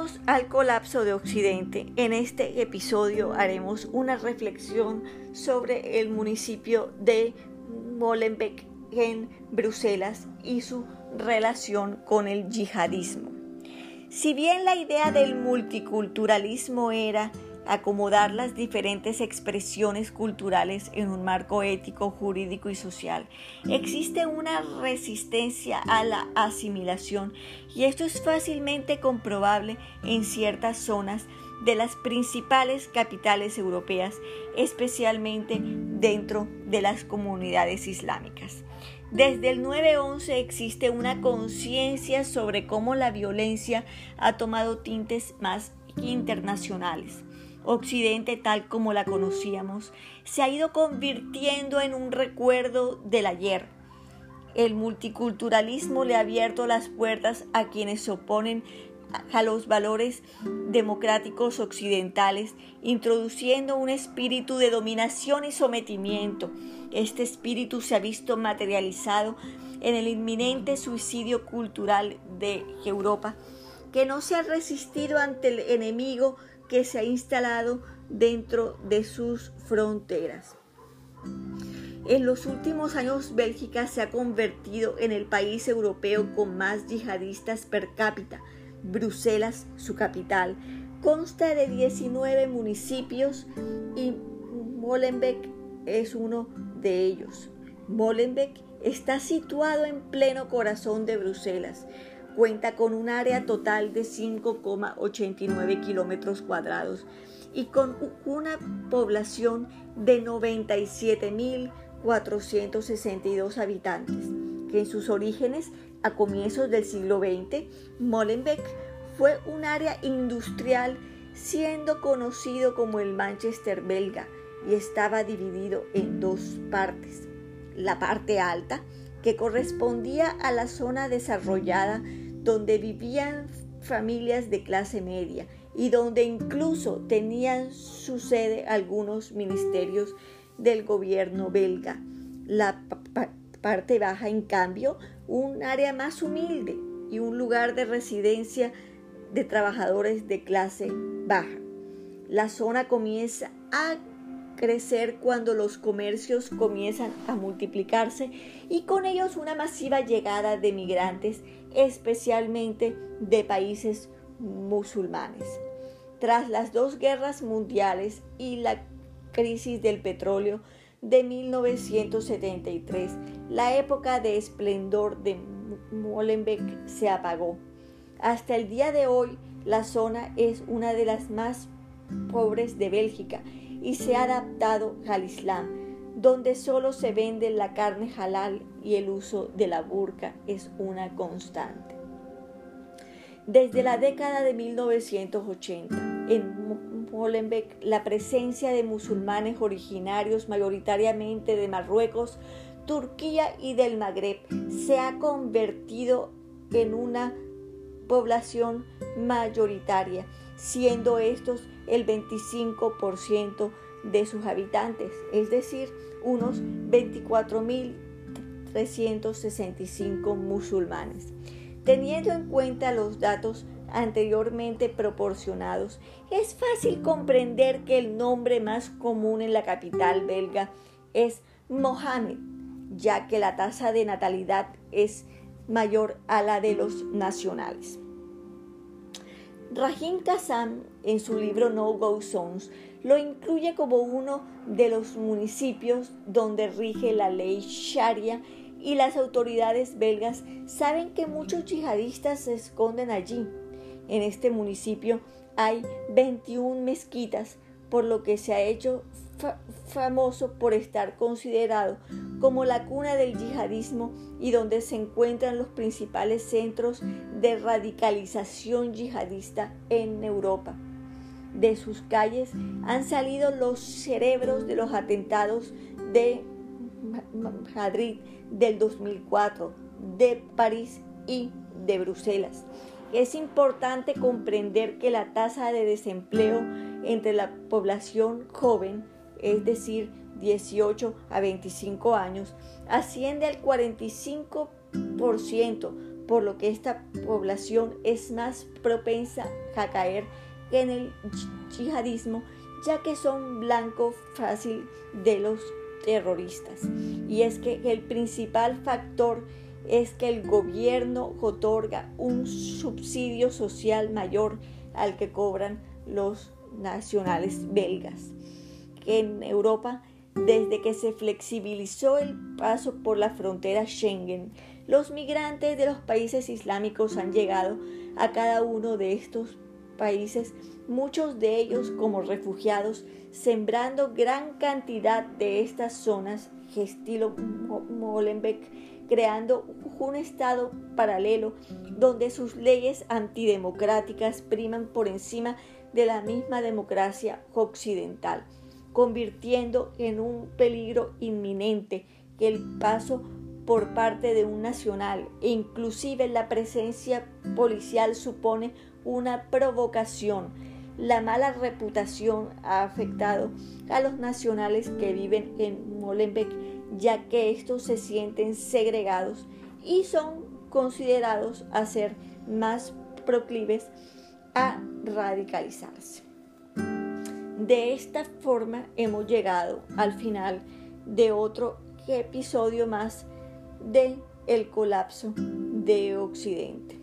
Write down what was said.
Bienvenidos al colapso de Occidente. En este episodio haremos una reflexión sobre el municipio de Molenbeek en Bruselas y su relación con el yihadismo. Si bien la idea del multiculturalismo era acomodar las diferentes expresiones culturales en un marco ético, jurídico y social. Existe una resistencia a la asimilación y esto es fácilmente comprobable en ciertas zonas de las principales capitales europeas, especialmente dentro de las comunidades islámicas. Desde el 9-11 existe una conciencia sobre cómo la violencia ha tomado tintes más internacionales. Occidente tal como la conocíamos se ha ido convirtiendo en un recuerdo del ayer. El multiculturalismo le ha abierto las puertas a quienes se oponen a los valores democráticos occidentales, introduciendo un espíritu de dominación y sometimiento. Este espíritu se ha visto materializado en el inminente suicidio cultural de Europa, que no se ha resistido ante el enemigo que se ha instalado dentro de sus fronteras. En los últimos años Bélgica se ha convertido en el país europeo con más yihadistas per cápita. Bruselas, su capital, consta de 19 municipios y Molenbeek es uno de ellos. Molenbeek está situado en pleno corazón de Bruselas, cuenta con un área total de 5,89 kilómetros cuadrados y con una población de 97.462 habitantes, que en sus orígenes, a comienzos del siglo XX, Molenbeek fue un área industrial siendo conocido como el Manchester belga y estaba dividido en dos partes. La parte alta, que correspondía a la zona desarrollada donde vivían familias de clase media y donde incluso tenían su sede algunos ministerios del gobierno belga. La parte baja, en cambio, un área más humilde y un lugar de residencia de trabajadores de clase baja. La zona comienza a crecer cuando los comercios comienzan a multiplicarse y con ellos una masiva llegada de migrantes, especialmente de países musulmanes. Tras las dos guerras mundiales y la crisis del petróleo de 1973, la época de esplendor de Molenbeek se apagó. Hasta el día de hoy, la zona es una de las más pobres de Bélgica y se ha adaptado al Islam, donde solo se vende la carne halal y el uso de la burka es una constante. Desde la década de 1980, en Molenbeek, la presencia de musulmanes originarios mayoritariamente de Marruecos, Turquía y del Magreb se ha convertido en una población mayoritaria, siendo estos el 25% de sus habitantes, es decir, unos 24.365 musulmanes. Teniendo en cuenta los datos anteriormente proporcionados, es fácil comprender que el nombre más común en la capital belga es Mohammed, ya que la tasa de natalidad es mayor a la de los nacionales. Rahim Kassam, en su libro No Go Zones, lo incluye como uno de los municipios donde rige la ley Sharia y las autoridades belgas saben que muchos yihadistas se esconden allí. En este municipio hay 21 mezquitas, por lo que se ha hecho famoso por estar considerado como la cuna del yihadismo y donde se encuentran los principales centros de radicalización yihadista en Europa. De sus calles han salido los cerebros de los atentados de Madrid del 2004, de París y de Bruselas. Es importante comprender que la tasa de desempleo entre la población joven, es decir, 18 a 25 años, asciende al 45%, por lo que esta población es más propensa a caer en el yihadismo, ya que son blanco fácil de los terroristas. Y es que el principal factor es que el gobierno otorga un subsidio social mayor al que cobran los nacionales belgas. En Europa, desde que se flexibilizó el paso por la frontera Schengen, los migrantes de los países islámicos han llegado a cada uno de estos países, muchos de ellos como refugiados, sembrando gran cantidad de estas zonas, estilo Molenbeek, creando un estado paralelo donde sus leyes antidemocráticas priman por encima de la misma democracia occidental, convirtiendo en un peligro inminente que el paso por parte de un nacional e inclusive la presencia policial supone una provocación. La mala reputación ha afectado a los nacionales que viven en Molenbeek, ya que estos se sienten segregados y son considerados a ser más proclives a radicalizarse. De esta forma hemos llegado al final de otro episodio más de El colapso de Occidente.